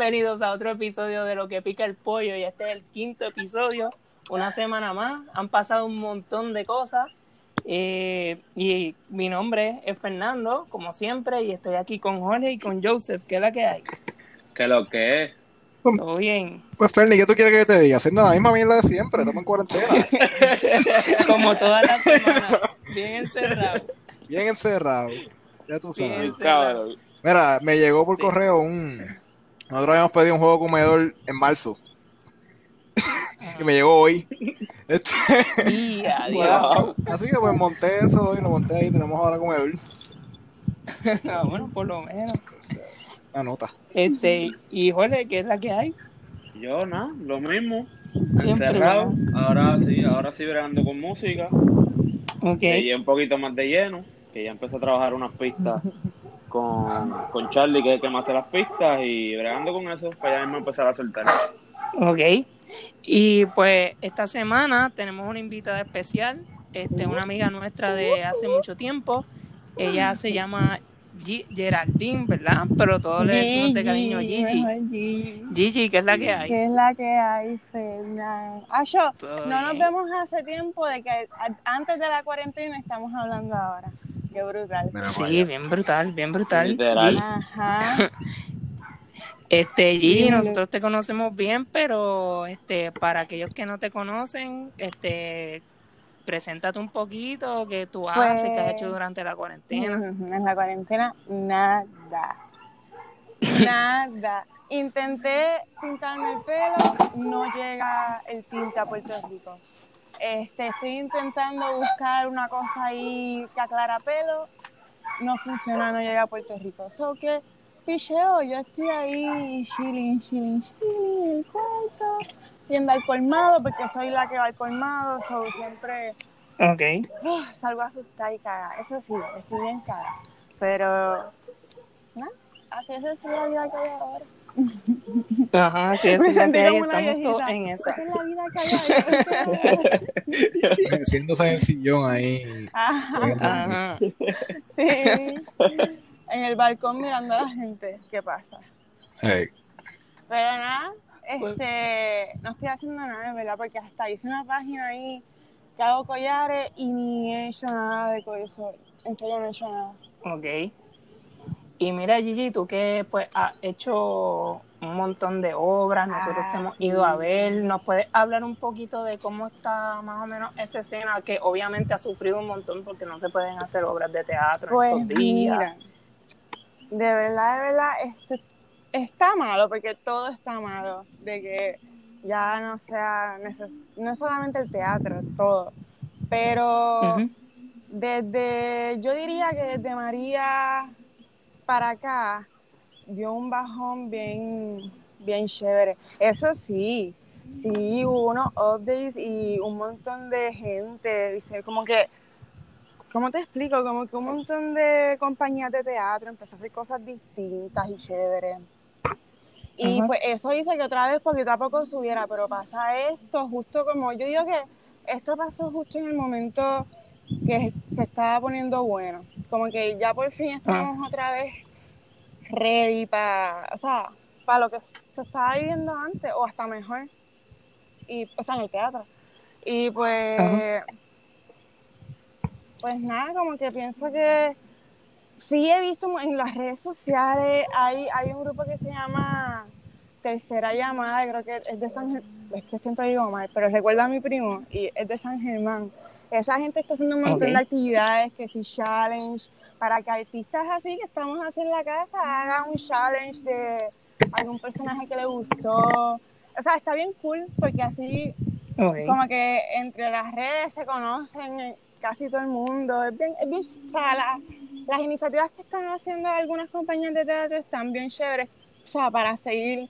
Bienvenidos a otro episodio de Lo que pica el pollo y este es el quinto episodio, una semana más, han pasado un montón de cosas eh, y mi nombre es Fernando, como siempre, y estoy aquí con Jorge y con Joseph, ¿qué es la que hay? ¿Qué lo que es? Todo bien. Pues Fernie, ¿qué tú quieres que yo te diga? Haciendo la misma mierda de siempre, estamos en cuarentena. como todas las semanas, bien encerrado. Bien encerrado, ya tú Bien sabes. encerrado. Mira, me llegó por Sí. correo un... Nosotros habíamos pedido un juego comedor en marzo. Y me llegó hoy. Este, Y. Wow. así que pues monté eso y lo monté ahí, tenemos ahora comedor. Ah, bueno, por lo menos. Una nota. Este, y Jorge, ¿qué es la que hay? Yo, no, lo mismo. Siempre, Encerrado. Ahora sí, ahora sí bregando con música. Ok. Ya un poquito más de lleno. Que ya empecé a trabajar unas pistas con, con Charlie, que es el que me hace las pistas. Y bregando con eso, para ya mismo empezar a soltar. Ok. Y pues esta semana tenemos una invitada especial, este, una amiga nuestra de hace mucho tiempo. Ella se llama Gi- Geraldine, ¿verdad? Pero todos le decimos de cariño Gigi. Gigi. Gigi, ¿qué es la que hay? ¿Qué es la que hay, Fernan? Ah, yo, Todo no nos vemos hace tiempo de que antes de la cuarentena estamos hablando ahora. Qué brutal. Sí, bien brutal, bien brutal. Literal. Ajá. Este, Dímelo. nosotros te conocemos bien, pero este, para aquellos que no te conocen, este, preséntate un poquito, qué tú haces, qué has Pues- hecho durante la cuarentena. En la cuarentena, nada. Nada. Intenté pintarme el pelo, no llega el tinte a Puerto Rico. Este, estoy intentando buscar una cosa ahí que aclara pelo, no funciona, no llega a Puerto Rico. So que, picheo, yo estoy ahí chilling, chilling, chilling en el cuarto, yendo al colmado, porque soy la que va al colmado, so siempre Ok. Uf, salgo asustada y caga. Eso sí, estoy bien caga. Pero, ¿no? Así es la vida que hay ahora. Ajá, sí, Me es la que hay, estamos todos en esa. Esa es la vida que hay en el sillón ahí. Ajá, Ajá. sí. En el balcón mirando a la gente. ¿Qué pasa? Hey, Pero nada, este, no estoy haciendo nada, en verdad, porque hasta hice una página ahí que hago collares y ni he hecho nada de eso. En serio, no he hecho nada. Ok. Y mira, Gigi, tú que pues has hecho un montón de obras, nosotros Ah, te hemos ido a ver, ¿nos puedes hablar un poquito de cómo está más o menos esa escena que obviamente ha sufrido un montón porque no se pueden hacer obras de teatro en Pues estos días? mira, de verdad, de verdad, esto está malo, porque todo está malo, de que ya no sea, no es solamente el teatro, todo, pero desde, yo diría que desde María para acá, dio un bajón bien, bien chévere. Eso sí, sí, hubo unos updates y un montón de gente, dice, como que ¿Cómo te explico? Como que un montón de compañías de teatro empezó a hacer cosas distintas y chéveres. Y Ajá. pues eso hizo que otra vez poquito a poco subiera, pero pasa esto justo como, yo digo que esto pasó justo en el momento que se estaba poniendo bueno. Como que ya por fin estamos otra vez ready para, o sea, para lo que se estaba viviendo antes o hasta mejor. Y, o sea, en el teatro. Y pues, pues nada, como que pienso que sí he visto en las redes sociales, hay, hay un grupo que se llama Tercera Llamada, creo que es de San Germán, es que siempre digo mal, pero recuerda a mi primo y es de San Germán. Esa gente está haciendo un montón de actividades, que si challenge, para que artistas así que estamos así en la casa hagan un challenge de algún personaje que le gustó. O sea, está bien cool porque así como que entre las redes se conocen eh, casi todo el mundo. Es bien, es bien, o sea, la- las iniciativas que están haciendo algunas compañías de teatro están bien chéveres, o sea, para seguir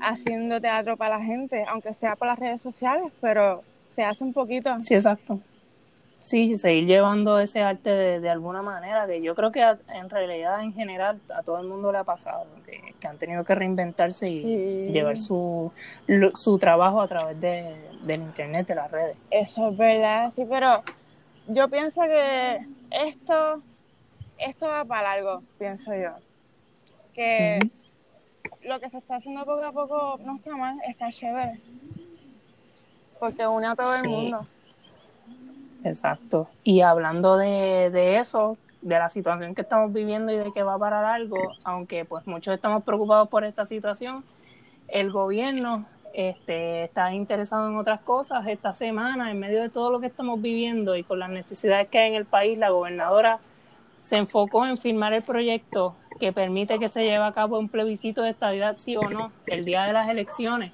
haciendo teatro para la gente, aunque sea por las redes sociales, pero se hace un poquito. Sí, exacto. Sí, seguir llevando ese arte de, de alguna manera, que yo creo que a- en realidad en general a todo el mundo le ha pasado, que, que han tenido que reinventarse y Sí. llevar su, lo- su trabajo a través de, del internet, de las redes. Eso es verdad, sí, pero yo pienso que esto, esto va para largo, pienso yo. Que lo que se está haciendo poco a poco no está mal, está chévere. Porque une a todo Sí. el mundo. Exacto. Y hablando de, de eso, de la situación que estamos viviendo y de que va a parar algo, aunque pues muchos estamos preocupados por esta situación, el gobierno este, está interesado en otras cosas. Esta semana, en medio de todo lo que estamos viviendo y con las necesidades que hay en el país, la gobernadora se enfocó en firmar el proyecto que permite que se lleve a cabo un plebiscito de estabilidad, sí o no, el día de las elecciones.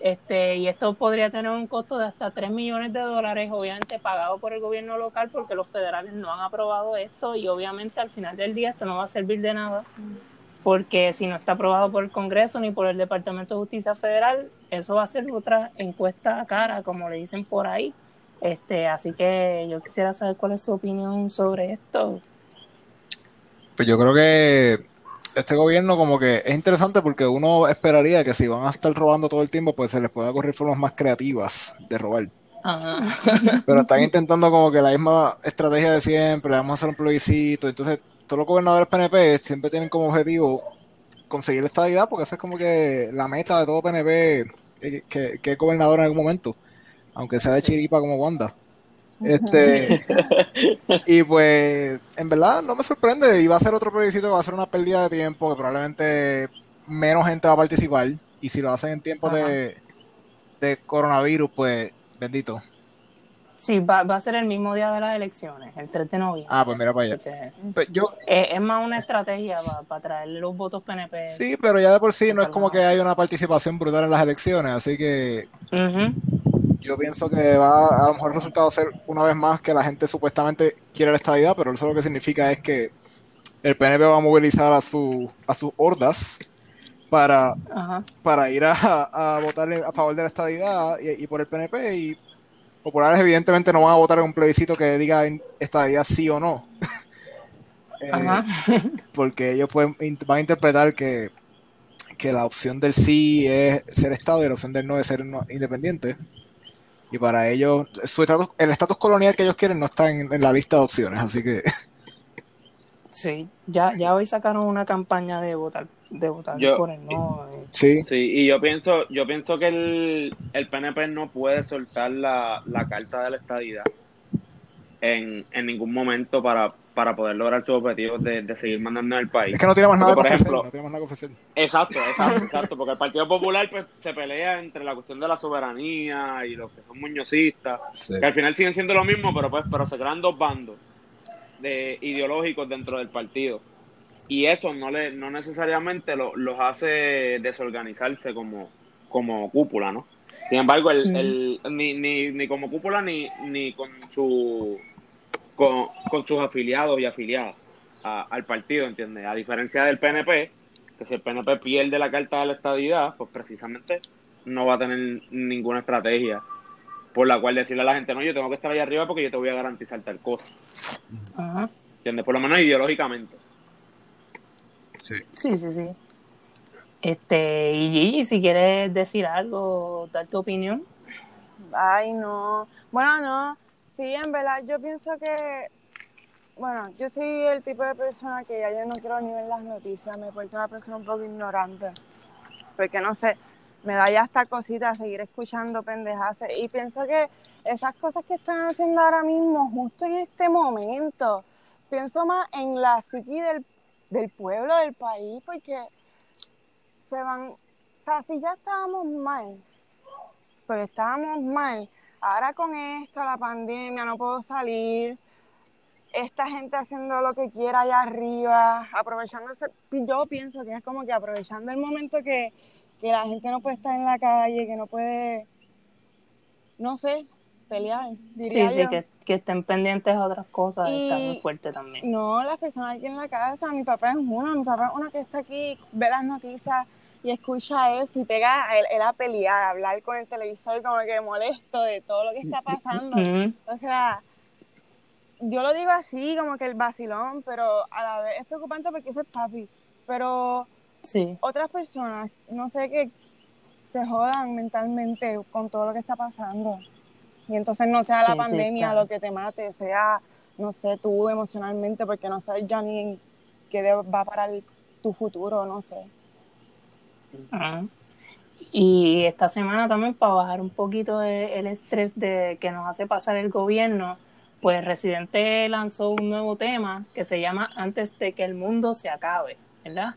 Este, y esto podría tener un costo de hasta 3 millones de dólares, obviamente pagado por el gobierno local porque los federales no han aprobado esto y obviamente al final del día esto no va a servir de nada porque si no está aprobado por el Congreso ni por el Departamento de Justicia Federal, eso va a ser otra encuesta cara, como le dicen por ahí. Este, así que yo quisiera saber cuál es su opinión sobre esto. Pues yo creo que este gobierno como que es interesante porque uno esperaría que si van a estar robando todo el tiempo, pues se les pueda correr formas más creativas de robar. Ajá. Pero están intentando como que la misma estrategia de siempre, vamos a hacer un plebiscito. Entonces, todos los gobernadores PNP siempre tienen como objetivo conseguir la estabilidad, porque esa es como que la meta de todo PNP eh, que, que es gobernador en algún momento, aunque sea de chiripa como Wanda. Este, y pues, en verdad, no me sorprende. Y va a ser otro plebiscito que va a ser una pérdida de tiempo, que probablemente menos gente va a participar. Y si lo hacen en tiempos de, de coronavirus, pues, bendito. Sí, va, va a ser el mismo día de las elecciones, el 3 de noviembre. Ah, pues mira para allá. Que, Pues yo, es más una estrategia para traerle los votos PNP. sí, pero ya de por sí no es como que hay una participación brutal en las elecciones, así que. Yo pienso que va a lo mejor el resultado ser una vez más que la gente supuestamente quiere la estadidad, pero eso lo que significa es que el PNP va a movilizar a, su, a sus hordas para, Ajá. para ir a, a votar a favor de la estadidad y, y por el PNP y populares evidentemente no van a votar en un plebiscito que diga estadidad sí o no. Eh, Ajá. porque ellos pueden, van a interpretar que, que la opción del sí es ser Estado y la opción del no es ser no- independiente. Y para ellos, su estatus- el estatus colonial que ellos quieren no está en, en la lista de opciones, así que Sí, ya, ya hoy sacaron una campaña de votar, de votar Yo- por el no. eh. sí, Sí, y yo pienso, yo pienso que el, el PNP no puede soltar la, la carta de la estadidad en, en ningún momento para, para poder lograr sus objetivos de, de seguir mandando en el país. es que no tiene más nada Porque, por ofrecer, no nada que ofrecer. Exacto, exacto, exacto, porque el Partido Popular pues se pelea entre la cuestión de la soberanía y los que son muñozistas, Sí. que al final siguen siendo lo mismo, pero pues pero se crean dos bandos de ideológicos dentro del partido. Y eso no le no necesariamente lo- los hace desorganizarse como, como cúpula, ¿no? Sin embargo, el, Mm. el- ni, ni, ni como cúpula ni, ni con su con, con sus afiliados y afiliadas a- al partido, ¿entiendes? A diferencia del PNP, que si el PNP pierde la carta de la estadidad, pues precisamente no va a tener ninguna estrategia por la cual decirle a la gente, no, yo tengo que estar ahí arriba porque yo te voy a garantizar tal cosa, Ajá. ¿entiendes? Por lo menos ideológicamente. Sí, sí, sí. Este, y Gigi, si quieres decir algo, dar tu opinión. Ay, no. Bueno, no. Sí, en verdad, yo pienso que. Bueno, yo soy el tipo de persona que ya yo no quiero ni ver las noticias. Me he vuelto una persona un poco ignorante. Porque no sé, me da ya hasta cosita seguir escuchando pendejas. Y pienso que esas cosas que están haciendo ahora mismo, justo en este momento, pienso más en la psiqui del, del pueblo, del país, porque se van. O sea, si ya estábamos mal, pues estábamos mal. Ahora con esto, la pandemia, no puedo salir. Esta gente haciendo lo que quiera allá arriba, aprovechándose. Yo pienso que es como que aprovechando el momento que, que la gente no puede estar en la calle, que no puede, no sé, pelear, Sí, diría sí, yo. que, que estén pendientes a otras cosas, está Y- muy fuerte también. No, las personas aquí en la casa, mi papá es uno, mi papá es uno que está aquí, ve las noticias y escucha eso y pega a él, él a pelear, a hablar con el televisor como que molesto de todo lo que está pasando. O sea, yo lo digo así, como que el vacilón, pero a la vez es preocupante porque ese es papi. Pero Sí, otras personas, no sé, que se jodan mentalmente con todo lo que está pasando. Y entonces no sea Sí, la sí, pandemia claro. lo que te mate, sea, no sé, tú emocionalmente, porque no sabes ya ni en qué va a parar tu futuro, no sé. Ajá. Y esta semana también para bajar un poquito de- el estrés de que nos hace pasar el gobierno, pues Residente lanzó un nuevo tema que se llama Antes de que el mundo se acabe, ¿verdad?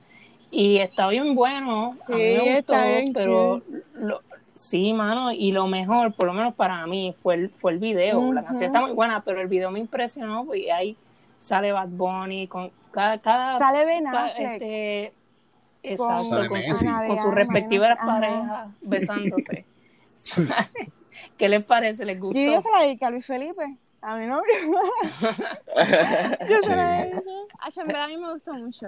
Y está bien bueno, a mí Sí, me gustó, pero lo- sí, mano, y lo mejor, por lo menos para mí, fue el, fue el video. La canción está muy buena, pero el video me impresionó, porque ahí sale Bad Bunny con cada, cada Sale Ben Affleck. este, exacto, con, su, con sus respectivas ajá. parejas besándose. ¿Qué les parece? ¿Les gustó? Y yo se la dediqué a Luis Felipe. A mi novio. yo se la en verdad a mí me gustó mucho.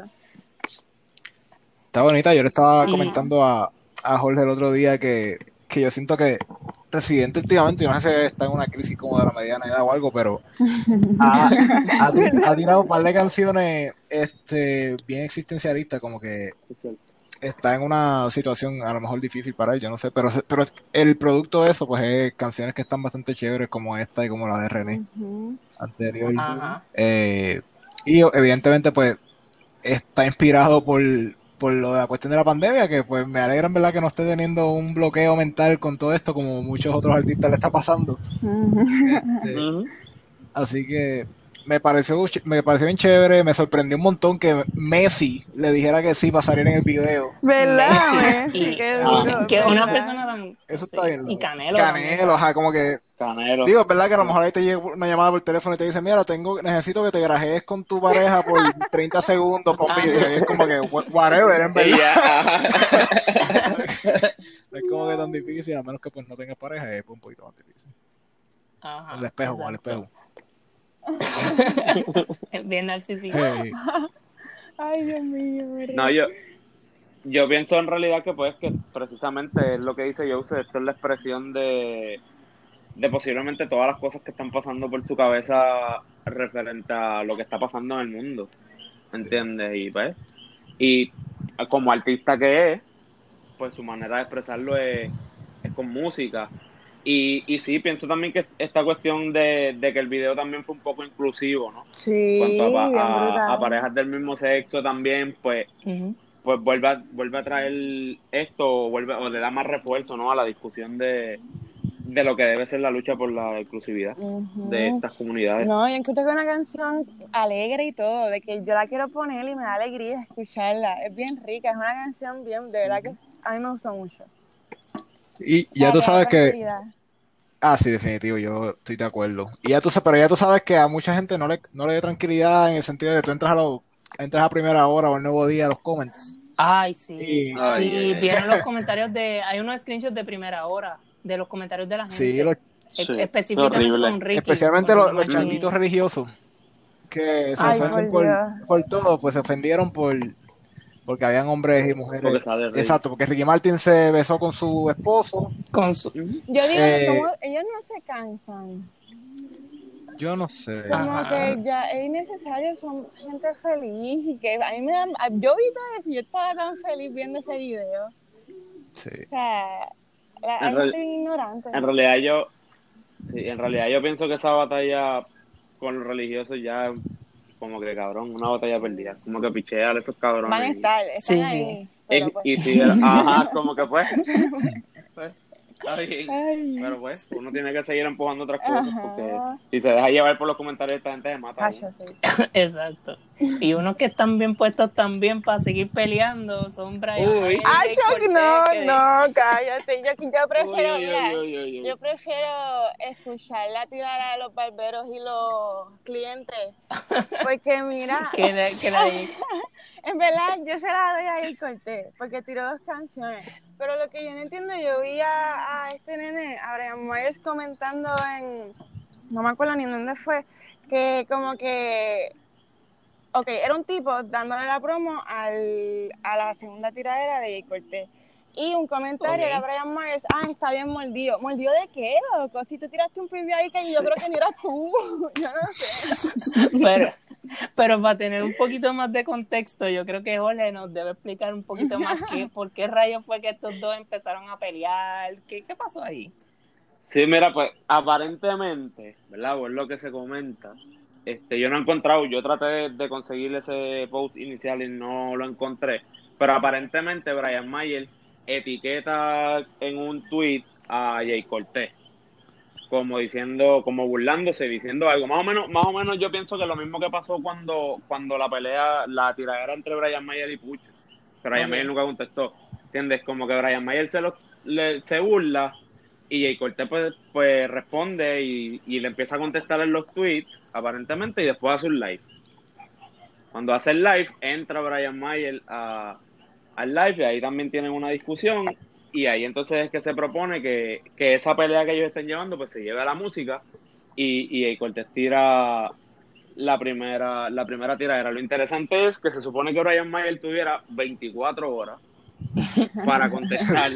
Está bonita, yo le estaba comentando a, a Jorge el otro día que, que yo siento que Residente últimamente, yo no sé si está en una crisis como de la mediana edad o algo, pero ha, ha ti- ha tirado un par de canciones este, bien existencialistas, como que está en una situación a lo mejor difícil para él, yo no sé, pero, se- pero el producto de eso, pues es canciones que están bastante chéveres como esta y como la de René anterior. Eh, y evidentemente, pues, está inspirado por, por lo de la cuestión de la pandemia, que pues me alegra en verdad que no esté teniendo un bloqueo mental con todo esto, como muchos otros artistas le está pasando. Este, así que me pareció, me pareció bien chévere, me sorprendió un montón que Messi le dijera que sí para salir en el video. ¿Verdad? Messi Qué ah, duro, que una ¿verdad? persona tan... Eso está bien. Y. Canelo. Canelo, ajá, como que Canelo. Digo, es verdad que a lo mejor ahí te llega una llamada por teléfono y te dice, mira, tengo, necesito que te grajees con tu pareja por 30 segundos por Ajá. video. Y es como que, "Wha- whatever, en verdad. Es como que tan difícil, a menos que pues no tengas pareja, es un poquito más difícil. Ajá, El espejo, con el exacto. espejo. Bien narcisista. Hey, Ay, Dios mío. No, yo, yo pienso en realidad que pues que precisamente es lo que dice Jose, esto es la expresión de, de posiblemente todas las cosas que están pasando por su cabeza referente a lo que está pasando en el mundo, Sí. ¿entiendes? Y pues, y como artista que es, pues su manera de expresarlo es, es con música. Y, y sí, pienso también que esta cuestión de, de que el video también fue un poco inclusivo, ¿no? Sí, En cuanto a, a- a parejas del mismo sexo también, pues pues vuelve a, vuelve a traer esto o vuelve o le da más refuerzo no a la discusión de, de lo que debe ser la lucha por la inclusividad Ujú. de estas comunidades No, yo encuentro que es una canción alegre y todo, de que yo la quiero poner y me da alegría escucharla. Es bien rica, es una canción bien, de verdad que a mí me gustó mucho. Y ya tú sabes que, ah, sí, definitivo, yo estoy de acuerdo. Y ya tú sabes, pero ya tú sabes que a mucha gente no le, no le da tranquilidad en el sentido de que tú entras a los, entras a primera hora o al nuevo día a los comments. Ay, sí. Sí. Sí, Ay, vieron los comentarios de... Hay unos screenshots de primera hora de los comentarios de la gente. Sí, los- E- Sí, específicamente con Ricky. especialmente con los, los changuitos religiosos que se Ay, ofenden por todo, pues se ofendieron por porque habían hombres y mujeres. porque. Exacto, porque Ricky Martin se besó con su esposo. Con su... Yo digo, Eh, ellos no se cansan. Yo no sé. Como Ajá. que ya es innecesario, son gente feliz y que a mí me yo vi todo eso y yo estaba tan feliz viendo ese video. Sí. O sea, la, En hay real- gente bien ignorante. en realidad yo sí, en realidad yo pienso que esa batalla con los religiosos ya como que cabrón una batalla perdida como que pichear a esos cabrones. Van a y- estar, están Sí, ahí. y, Pero pues, y si ajá como que pues, pues, está bien. ay, pero pues uno tiene que seguir empujando otras cosas Ajá. porque si se deja llevar por los comentarios esta gente se mata a uno. cacho, sí. Exacto. Y unos que están bien puestos también para seguir peleando son Brian. Uy. Ay, Chuck, no, que- no, cállate. Yo, yo prefiero, Uy, uy, mira, uy, uy, uy. yo prefiero escucharla tirar a los barberos y los clientes. Porque mira, Que de- que de ahí- en verdad yo se la doy a ir Cortés, porque tiró dos canciones. Pero lo que yo no entiendo, yo vi a, a este nene, a Brian Myers comentando en, no me acuerdo ni en dónde fue, que como que, ok, era un tipo dándole la promo al, a la segunda tiradera de Jay Cortés. Y un comentario Ok. era Brian Myers, ah, está bien mordido. ¿Mordido de qué, loco? Si tú tiraste un preview ahí que yo creo que ni eras tú. yo no sé. pero, pero para tener un poquito más de contexto, yo creo que Jorge nos debe explicar un poquito más qué, por qué rayos fue que estos dos empezaron a pelear, qué, qué pasó ahí. Sí, mira, pues aparentemente, ¿verdad? Por lo que se comenta, este, yo no he encontrado, yo traté de, de conseguir ese post inicial y no lo encontré, pero aparentemente Brian Mayer etiqueta en un tweet a Jay Cortés como diciendo, como burlándose, diciendo algo. Más o menos, más o menos yo pienso que lo mismo que pasó cuando, cuando la pelea, la tiradera entre Brian Mayer y Pucho. Brian Mayer nunca contestó. ¿Entiendes? Como que Brian Mayer se lo, le, se burla y Jay Cortés pues, pues responde y, y, le empieza a contestar en los tweets, aparentemente, y después hace un live. Cuando hace el live, entra Brian Mayer a, al live y ahí también tienen una discusión y ahí entonces es que se propone que, que esa pelea que ellos estén llevando pues se lleve a la música y, y Cortés tira la primera, la primera tiradera. Lo interesante es que se supone que Brian Mayer tuviera 24 horas para contestar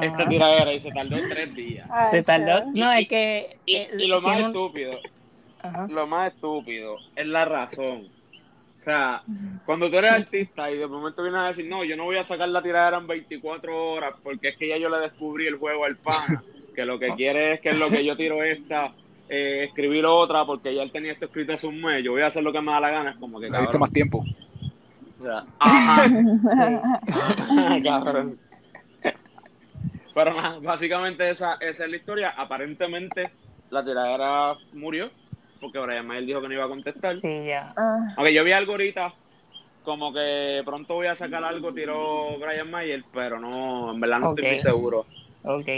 esta tiradera y se tardó tres días. Ay, se tardó, no, es que... Y, y lo más estúpido, Ajá. lo más estúpido es la razón. O sea, cuando tú eres artista y de momento vienes a decir, no, yo no voy a sacar la tiradera en 24 horas porque es que ya yo le descubrí el juego al pana, que lo que quiere es que en lo que yo tiro esta, eh, escribir otra porque ya él tenía esto escrito hace un mes, yo voy a hacer lo que me da la gana, es como que Le diste más tiempo. O sea, ajá, cabrón. Pero nada, básicamente esa, esa es la historia. Aparentemente la tiradera murió porque Brian Mayer dijo que no iba a contestar. Sí, ya. Ah, Aunque yo vi algo ahorita, como que pronto voy a sacar algo, tiró Brian Mayer, pero no, en verdad no estoy muy seguro. Ok.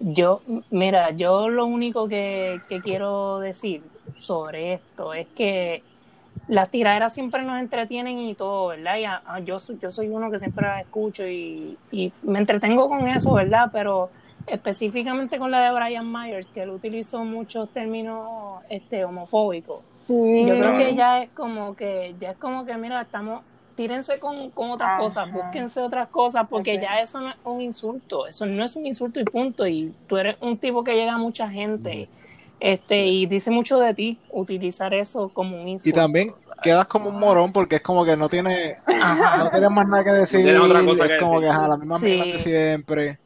Yo, mira, yo lo único que, que quiero decir sobre esto es que las tiraderas siempre nos entretienen y todo, ¿verdad? Y a- a- yo, soy- yo soy uno que siempre las escucho y, y me entretengo con eso, ¿verdad? Pero específicamente con la de Brian Myers, que él utilizó muchos términos este, homofóbicos. sí. Yo creo que ya es como que, ya es como que, mira, estamos, tírense con, con otras Ajá. cosas, búsquense otras cosas, porque ya eso no es un insulto, eso no es un insulto y punto. Y tú eres un tipo que llega a mucha gente, este, y dice mucho de ti utilizar eso como un insulto. Y también quedas como un morón porque es como que no tiene, Ajá. no tienes más nada que decir. tienes otra cosa que es como decir. que ajá, la misma Sí. de siempre.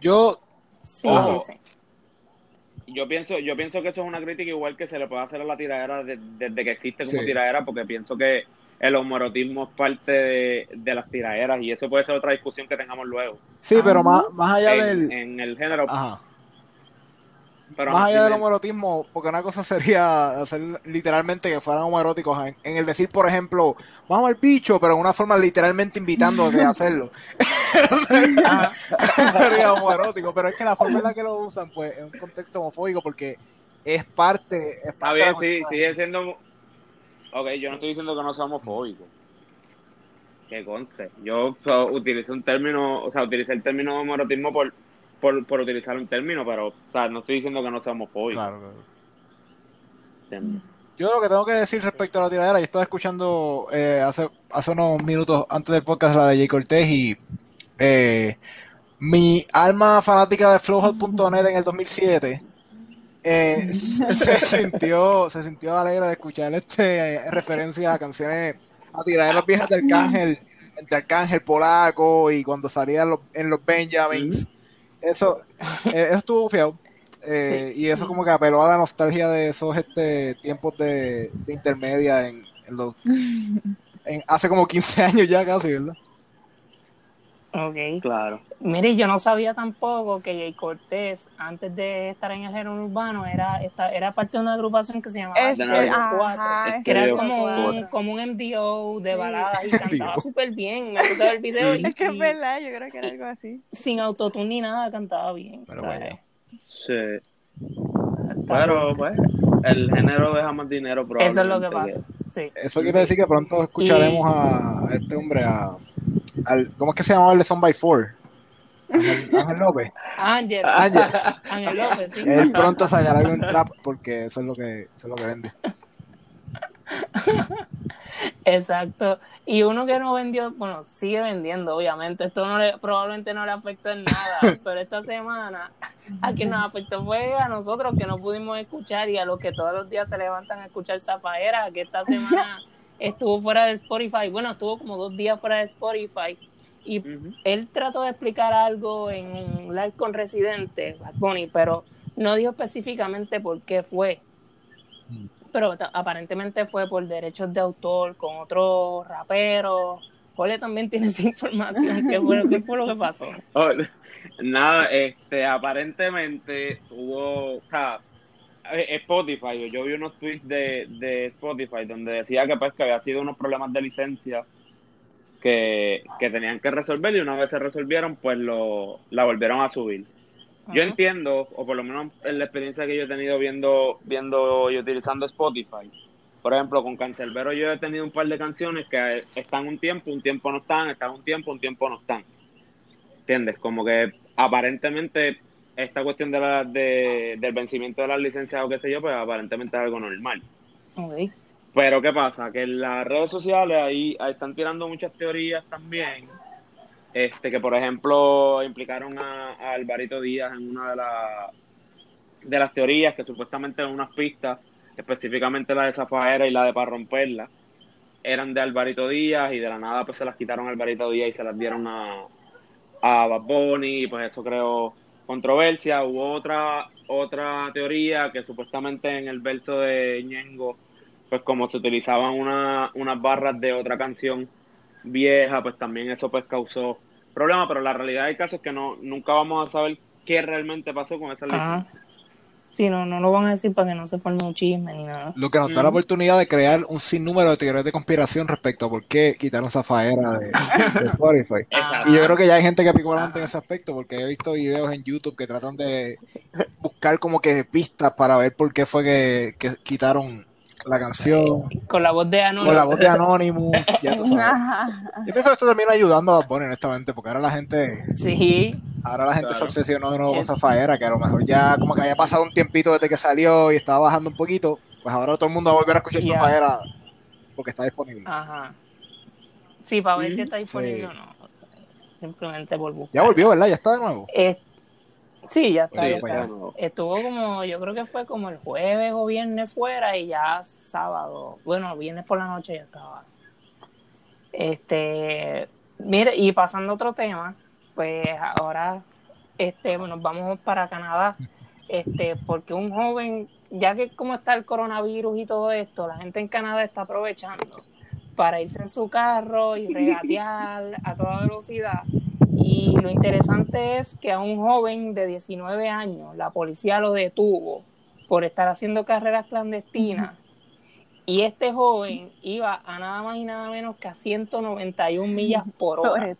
Yo, Sí, Ojo. sí, sí. Yo pienso, yo pienso que eso es una crítica igual que se le puede hacer a la tiradera de- desde que existe como Sí. tiradera, porque pienso que el homoerotismo es parte de, de las tiraderas y eso puede ser otra discusión que tengamos luego sí, pero más, más allá en, del, en el género. ajá, Pero más allá del homoerotismo, porque una cosa sería hacer literalmente que fueran homoeróticos en, en el decir, por ejemplo, vamos al bicho, pero en una forma literalmente invitándote a hacerlo. Sería homoerótico, pero es que la forma en la que lo usan, pues, es un contexto homofóbico porque es parte, es Está parte de bien, sí, sigue siendo. Ok, yo no estoy diciendo que no sea homofóbico. Que conste. Yo so, utilicé un término, o sea, utilicé el término homoerotismo por, por, por utilizar un término, pero, o sea, no estoy diciendo que no sea homofóbico. Claro, claro. Yo lo que tengo que decir respecto a la tiradera, yo estaba escuchando eh, hace, hace unos minutos antes del podcast la de Jay Cortés y eh, mi alma fanática de flowhot.net en el 2007 eh, se, se sintió se sintió alegre de escuchar este eh, referencia a canciones a tiraderas viejas de Arcángel entre Arcángel Polaco y cuando salía en los, en los Benjamins eso, eh, eso estuvo fiado eh, y eso como que apeló a la nostalgia de esos este tiempos de, de intermedia en, en los en hace como 15 años ya casi, ¿verdad? Ok. Claro. Mire, yo no sabía tampoco que Jay Cortés, antes de estar en el género urbano, era, esta, era parte de una agrupación que se llamaba Es que, Estéreo ajá, que era como un, como un MDO de Sí. baladas y cantaba súper bien. Me puse el video y, Es que es verdad, yo creo que era algo así. sin autotune ni nada cantaba bien. Pero ¿sabes? bueno. Sí. Pero, pues, el género deja más dinero, Eso es lo que probablemente. pasa. Sí. Eso quiere decir que pronto escucharemos a este hombre, a, al, ¿cómo es que se llamaba el de Son by Four? Ángel, López. Ángel. Ángel. López, sí. Él pronto sacará algo en trap porque eso es lo que, eso es lo que vende. Exacto. Y uno que no vendió, bueno, sigue vendiendo, obviamente. Esto no le, probablemente no le afectó en nada, pero esta semana a quien nos afectó fue a nosotros que no pudimos escuchar y a los que todos los días se levantan a escuchar Zafaera, que esta semana estuvo fuera de Spotify. Bueno, estuvo como dos días fuera de Spotify. Y él trató de explicar algo en un live con Residente, Bad Bunny, pero no dijo específicamente por qué fue. Pero ta- aparentemente fue por derechos de autor con otros raperos Jorge también tiene esa información. ¿Qué fue, qué fue lo que pasó? Oh, nada, este, aparentemente hubo, o sea, Spotify, yo vi unos tweets de, de Spotify donde decía que pues que había sido unos problemas de licencia que, que tenían que resolver y una vez se resolvieron, pues lo, la volvieron a subir. Yo entiendo, o por lo menos en la experiencia que yo he tenido viendo, viendo y utilizando Spotify, por ejemplo, con Cancelbero yo he tenido un par de canciones que están un tiempo, un tiempo no están, están un tiempo, un tiempo no están. ¿Entiendes? Como que aparentemente esta cuestión de la, de, del vencimiento de las licencias o qué sé yo, pues aparentemente es algo normal. Pero ¿qué pasa? Que en las redes sociales ahí, ahí están tirando muchas teorías también. Este, que por ejemplo implicaron a, a Alvarito Díaz en una de, las de las teorías que supuestamente en unas pistas, específicamente la de Zafaera y la de para romperla, eran de Alvarito Díaz y de la nada pues se las quitaron a Alvarito Díaz y se las dieron a, a Bad Bunny y pues eso creó controversia. Hubo otra, otra teoría que supuestamente en el verso de Ñengo pues como se utilizaban una, unas barras de otra canción vieja, pues también eso pues causó problemas, pero la realidad del caso es que no nunca vamos a saber qué realmente pasó con esa Ajá. Sí, no, no lo van a decir para que no se forme un chisme ni nada. Lo que nos da la oportunidad de crear un sinnúmero de teorías de conspiración respecto a por qué quitaron Zafaera de, de Spotify. Exacto. Y yo creo que ya hay gente que picó adelante en ese aspecto, porque he visto videos en YouTube que tratan de buscar como que pistas para ver por qué fue que, que quitaron la canción. Con la voz de Anonymous. Con la voz de Anonymous, ya tú sabes. Ajá. Yo pienso que esto termina ayudando a Bad Bunny, honestamente, porque ahora la gente, Sí, ahora la gente se Claro. obsesionó de nuevo con Zafaera, que a lo mejor ya como que había pasado un tiempito desde que salió y estaba bajando un poquito, pues ahora todo el mundo va a volver a escuchar Ya. Zafaera porque está disponible. ajá. Sí, para ver si está disponible Sí. o no. O sea, Simplemente por buscar. Ya volvió, ¿verdad? Ya está de nuevo. Eh, sí, ya está. Ya está. Estuvo como, yo creo que fue como el jueves o viernes fuera y ya sábado, bueno, viernes por la noche ya estaba. Este, mire, y pasando a otro tema, pues ahora este, nos vamos para Canadá, este, porque un joven, ya que como está el coronavirus y todo esto, la gente en Canadá está aprovechando para irse en su carro y regatear a toda velocidad. Y lo interesante es que a un joven de 19 años la policía lo detuvo por estar haciendo carreras clandestinas. Y este joven iba a nada más y nada menos que a 191 millas por hora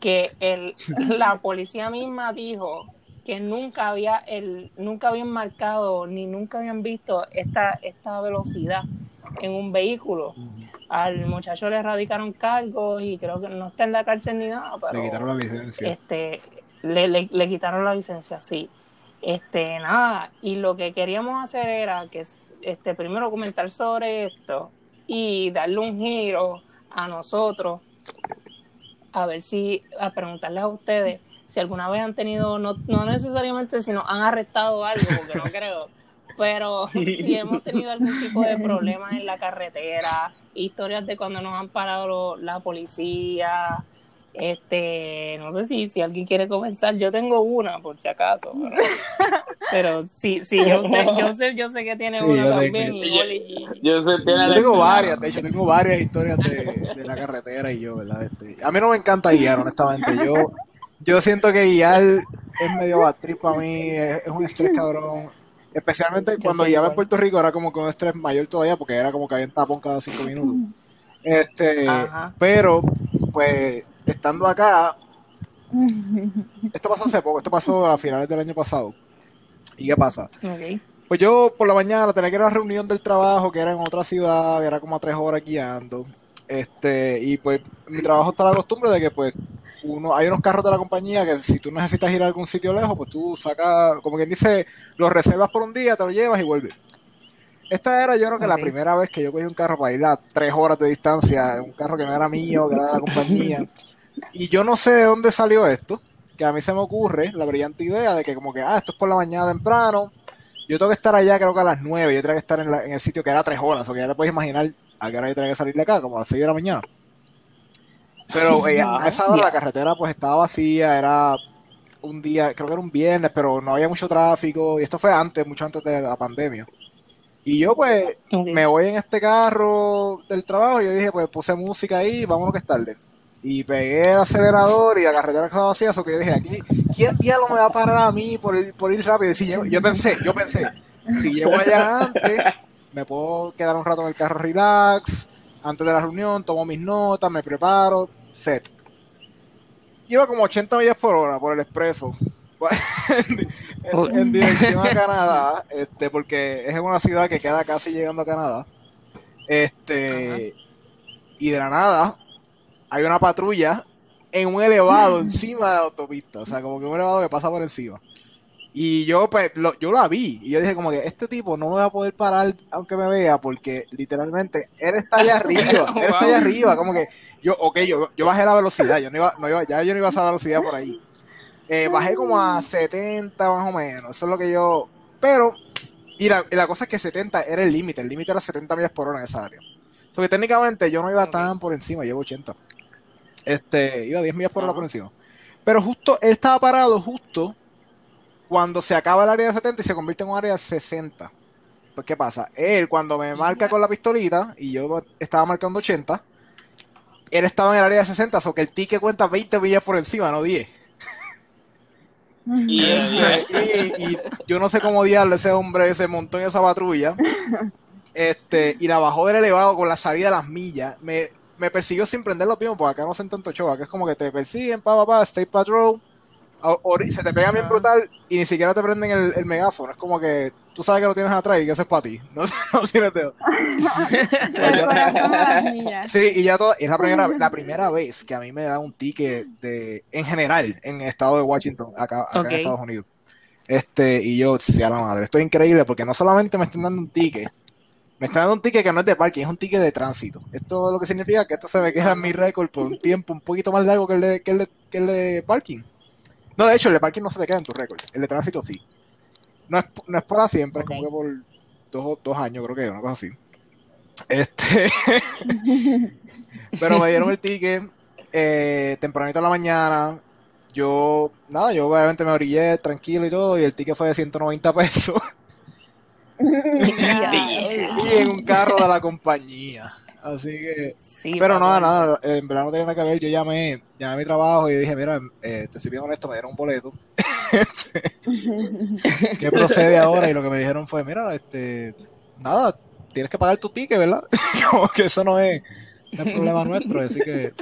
que el, la policía misma dijo que nunca había el nunca habían marcado ni nunca habían visto esta esta velocidad en un vehículo al muchacho le erradicaron cargos y creo que no está en la cárcel ni nada pero Le quitaron la licencia. este le, le, le quitaron la licencia sí este nada y lo que queríamos hacer era que este primero comentar sobre esto y darle un giro a nosotros a ver si a preguntarles a ustedes si alguna vez han tenido no, no necesariamente si nos han arrestado algo porque no creo pero si hemos tenido algún tipo de problemas en la carretera historias de cuando nos han parado lo- la policía este, no sé si, si alguien quiere comenzar, yo tengo una por si acaso, pero, pero sí, sí, yo sé, yo sé, yo sé que tiene Sí, una yo también y yo- Oli- y- Yo sé, tiene Yo la- tengo varias, de hecho, tengo varias historias de, de la carretera y yo, ¿verdad? Este, a mí no me encanta guiar, honestamente. Yo, yo siento que guiar es medio bad trip para mí, es, es un estrés cabrón. Especialmente cuando guiaba en. Puerto Rico era como un estrés mayor todavía porque era como que había un tapón cada cinco minutos. Este, Ajá. pero, pues, estando acá, esto pasó hace poco, esto pasó a finales del año pasado. ¿Y qué pasa? Pues yo por la mañana tenía que ir a una reunión del trabajo que era en otra ciudad, era como a tres horas guiando. Este, y pues mi trabajo está la costumbre de que pues uno, hay unos carros de la compañía que si tú necesitas ir a algún sitio lejos, pues tú sacas, como quien dice, los reservas por un día, te lo llevas y vuelves. Esta era yo creo que la primera vez que yo cogí un carro para ir a tres horas de distancia, un carro que no era mío, que era de la compañía. Y yo no sé de dónde salió esto, que a mí se me ocurre la brillante idea de que como que, ah, esto es por la mañana temprano, yo tengo que estar allá creo que a las 9, yo tenía que estar en, la- en el sitio que era 3 horas, o que ya te puedes imaginar a qué hora yo tenía que salir de acá, como a las 6 de la mañana. Pero eh, a esa hora la carretera pues estaba vacía, era un día, creo que era un viernes, pero no había mucho tráfico, y esto fue antes, mucho antes de la pandemia. Y yo pues me voy en este carro del trabajo y yo dije, pues puse música ahí, vámonos que es tarde. Y pegué el acelerador y la carretera estaba vacía, eso que yo dije, aquí, ¿quién diablo me va a parar a mí por ir, por ir rápido? Y si llego- yo pensé, yo pensé, si llego allá antes, me puedo quedar un rato en el carro relax, antes de la reunión, tomo mis notas, me preparo, set. Iba como 80 millas por hora por el expreso. en, en dirección a Canadá, este, porque es una ciudad que queda casi llegando a Canadá. Este, y de la nada hay una patrulla en un elevado encima de la autopista, o sea, como que un elevado que pasa por encima. Y yo, pues, lo- yo la vi, y yo dije como que este tipo no me va a poder parar aunque me vea, porque literalmente él está allá arriba, él está allá arriba, como que yo, ok, yo, yo bajé la velocidad, yo no iba, no iba, ya yo no iba a esa velocidad por ahí. Eh, bajé como a 70 más o menos, eso es lo que yo, pero, y la, y la cosa es que 70 era el límite, el límite era 70 millas por hora en esa área. Porque técnicamente yo no iba tan por encima, llevo 80. Este, iba 10 millas por hora por encima. Pero justo, él estaba parado justo cuando se acaba el área de 70 y se convierte en un área de 60. Pues, ¿qué pasa? Él, cuando me marca con la pistolita y yo estaba marcando 80, él estaba en el área de 60, o que el ticket cuenta 20 millas por encima, no 10. Y, y, y yo no sé cómo diablo ese hombre se montó en esa patrulla este, y la bajó del elevado con la salida de las millas. Me, me persiguió sin prender los pies, porque acá no hacen tanto show, acá es como que te persiguen, pa, pa, pa, State Patrol, o- o- se te pegan bien Ah. brutal y ni siquiera te prenden el, el megáfono. Es como que tú sabes que lo tienes atrás y que ese es para ti. No, no las niñas. Sí, y ya todo, es la primera, la primera vez que a mí me da un ticket de, en general, en el estado de Washington, acá, acá en Estados Unidos. Este, y yo, sea la madre, esto es increíble porque no solamente me están dando un ticket, me están dando un ticket que no es de parking, es un ticket de tránsito. Esto lo que significa que esto se me queda en mi récord por un tiempo un poquito más largo que el de, que el de, que el de parking. No, de hecho, el de parking no se te queda en tu récord, el de tránsito sí. No es, no es para siempre, es como que por dos, dos años, creo que, una cosa así. Este. Pero me dieron el ticket eh, tempranito en la mañana. Yo, nada, yo obviamente me orillé tranquilo y todo, y el ticket fue de 190 pesos. y en un carro de la compañía. Así que. Sí, Pero papá. nada, nada, en verdad no tenía nada que ver. Yo llamé, llamé a mi trabajo y dije, mira, eh, te soy bien honesto, me dieron un boleto. ¿Qué procede ahora? Y lo que me dijeron fue, mira, este, nada, tienes que pagar tu ticket, ¿verdad? Como que eso no es, no es problema nuestro. Así que,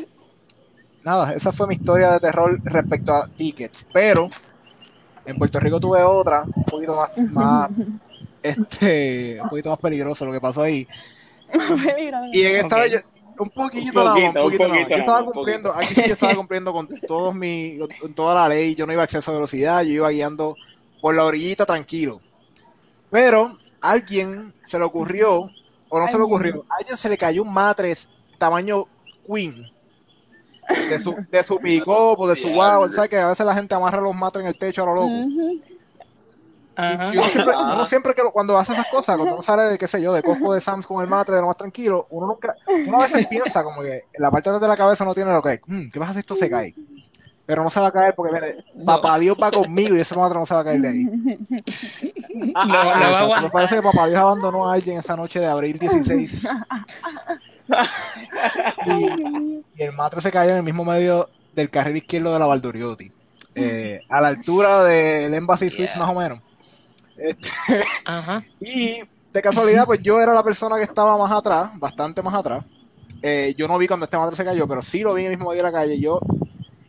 nada, esa fue mi historia de terror respecto a tickets. Pero en Puerto Rico tuve otra, un poquito más, más este, un poquito más peligroso lo que pasó ahí. Y en esta Ok. vez yo- un poquito, Un nada más, poquito, un poquito, un nada más. poquito Yo estaba cumpliendo, poquito. aquí sí yo estaba cumpliendo con todos mis, con toda la ley, yo no iba a exceso de velocidad, yo iba guiando por la orillita tranquilo. Pero a alguien se le ocurrió, o no se le ocurrió, a alguien se le cayó un matres tamaño queen. De su, de su pick-up o de su wow, ¿sabes que a veces la gente amarra los matres en el techo a lo loco? Ajá. Y uno siempre, uno siempre que lo- cuando hace esas cosas, cuando uno sale de, qué sé yo, de Costco de Sam's con el matre de lo más tranquilo, uno nunca, uno a veces piensa como que en la parte de la cabeza no tiene lo que es. "Hmm, ¿Qué pasa si esto se cae? Pero no se va a caer porque mire, papá Dios va conmigo y ese matre no se va a caer de ahí. Ah, No, ah, no va a Exacto, aguantar. Me parece que papá Dios abandonó a alguien esa noche de abril 16 y, y el matre se cayó en el mismo medio del carril izquierdo de la Valdoriotti. Eh, a la altura del Embassy Suites Yeah. más o menos. Y de casualidad, pues yo era la persona que estaba más atrás, bastante más atrás. Eh, yo no vi cuando este madre se cayó, pero sí lo vi en el mismo día de la calle. Yo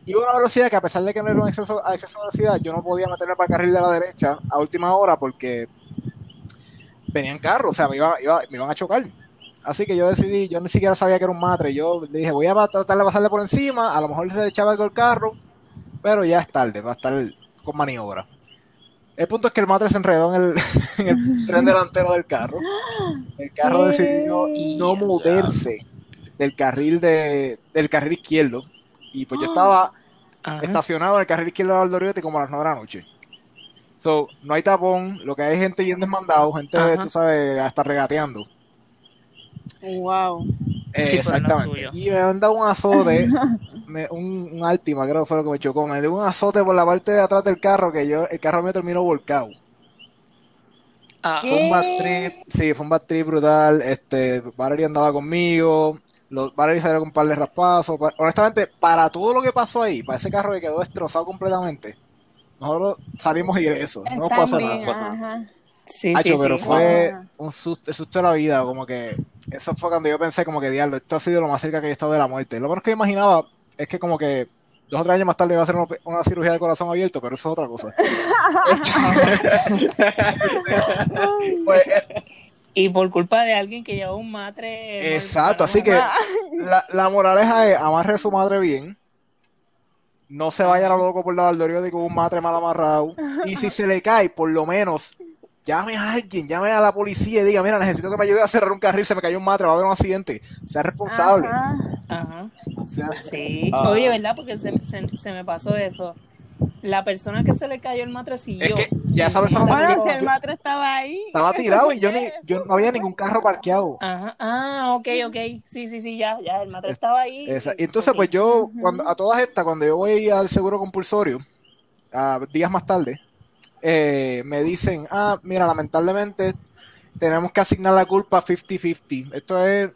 iba a una velocidad que a pesar de que no era un exceso, a exceso de velocidad, yo no podía meterme para el carril de la derecha a última hora porque venían carros, o sea, me, iba- iba- me iban a chocar. Así que yo decidí, yo ni siquiera sabía que era un matre. Yo le dije, voy a tratar de pasarle por encima, a lo mejor se le echaba algo al carro, pero ya es tarde, va a estar con maniobra. El punto es que el matre se enredó en el, en el tren delantero del carro. El carro decidió no moverse del carril de, del carril izquierdo. Y pues yo estaba Ajá. estacionado en el carril izquierdo de Valdoriotti como a las 9 de la noche. So, no hay tapón, lo que hay es gente yendo desmandado, gente, Ajá. tú sabes, hasta regateando. Wow. Eh, Sí, pero no exactamente. y me han dado un azote, me- un, un Altima creo que fue lo que me chocó, me dio un azote por la parte de atrás del carro que yo, el carro me terminó volcado. Ah. Fue un bad trip, sí, fue un bad trip brutal, este, Valerie andaba conmigo, Los Valerie salieron con un par de raspazos. Pa- Honestamente, para todo lo que pasó ahí, para ese carro que quedó destrozado completamente, nosotros salimos ilesos. No pasó nada. ajá. Sí, Hacho, sí, pero sí. fue Ajá. un susto, el susto de la vida, como que eso fue cuando yo pensé como que diablo, esto ha sido lo más cerca que yo he estado de la muerte. Lo menos que yo imaginaba es que como que dos o tres años más tarde iba a hacer una, una cirugía de corazón abierto, pero eso es otra cosa. Pues, Y por culpa de alguien que lleva un matre. Exacto, así que la, la moraleja es amarre a su madre bien. No se vaya a lo loco por la Valdorio con un matre mal amarrado. Y si se le cae, por lo menos, llame a alguien, llame a la policía y diga, mira, necesito que me ayude a cerrar un carril, se me cayó un matre, va a haber un accidente. Sea responsable. Ajá. Ajá. Sí. Ah. Oye, ¿verdad? Porque se, se, se me pasó eso. La persona que se le cayó el matrecillo. Es que ya esa persona Bueno, Yo- si el matre estaba ahí. Estaba tirado y yo, ni, yo no había ningún carro parqueado. Ajá. Ah, ok, ok. Sí, sí, sí, ya, ya. El matre estaba ahí. Esa- Y entonces, pues yo, cuando, a todas estas, cuando yo voy al seguro compulsorio, a días más tarde, eh, me dicen, ah, mira, lamentablemente tenemos que asignar la culpa 50-50. Esto es,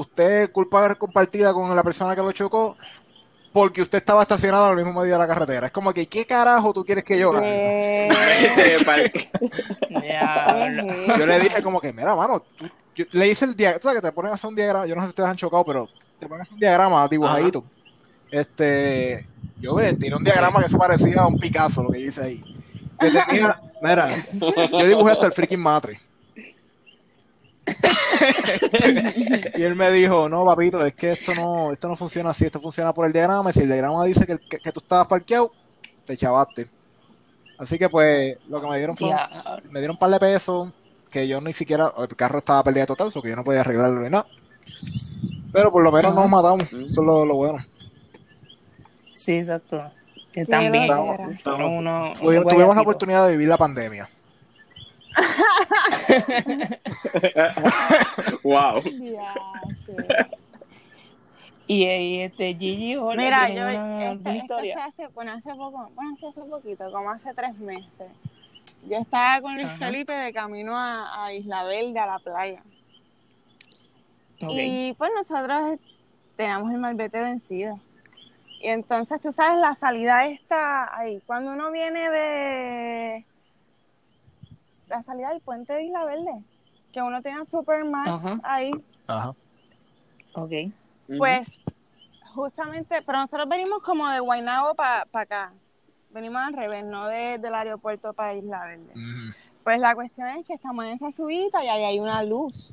usted culpa compartida con la persona que lo chocó porque usted estaba estacionado al mismo medio de la carretera. Es como que, ¿qué carajo tú quieres que yo haga? Yo le dije como que, mira, mano, tú- yo- le hice el diagrama, sabes que te ponen a hacer un diagrama, yo no sé si ustedes han chocado, pero te ponen a hacer un diagrama dibujadito. Este, yo ve, tiré un diagrama que eso parecía un Picasso, lo que yo hice ahí. Tenía, mira, yo dibujé hasta el freaking matre. y él me dijo, no, papito, es que esto no, esto no funciona así, esto funciona por el diagrama, y si el diagrama dice que, que, que tú estabas parqueado, te chavaste. Así que pues, lo que me dieron fue me dieron un par de pesos que yo ni siquiera, el carro estaba perdido total, so que yo no podía arreglarlo ni nada. Pero por lo menos nos matamos, eso es lo, lo bueno. Sí, exacto. Que también fueron unos- Tuvimos, la oportunidad de vivir la pandemia. wow. Y, y este Gigi Jorge Mira, yo, una este, esto historia. fue hace, bueno, hace poco, bueno, hace poquito, como hace tres meses. Yo estaba con Luis Ajá. Felipe de camino a, a Isla Verde, a la playa. Y pues nosotros teníamos el malvete vencido. Y entonces, tú sabes, la salida está ahí. Cuando uno viene de la salida del puente de Isla Verde, que uno tiene a Supermax Ajá. ahí, Ajá. Ok. pues justamente, pero nosotros venimos como de Guaynabo para acá. Venimos al revés, no de- del aeropuerto para Isla Verde. Pues la cuestión es que estamos en esa subida y ahí hay una luz.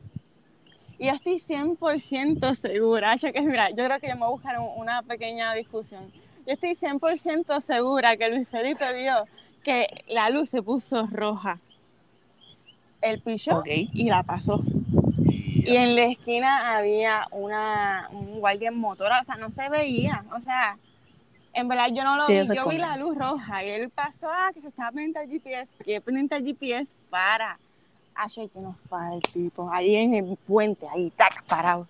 Y yo estoy 100% segura, yo, que, mira, yo creo que yo me voy a buscar un- una pequeña discusión. Yo estoy 100% segura que Luis Felipe vio que la luz se puso roja. El pichó Ok. y la pasó. Y- Y en la esquina había una, un guardia en motor, o sea, no se veía. O sea, en verdad yo no lo Sí, vi, yo vi la luz roja y él pasó, ah, que se estaba pendiente al GPS, que pendiente al GPS, para. Ay, que nos para el tipo, ahí en el puente, ahí, tac, parado.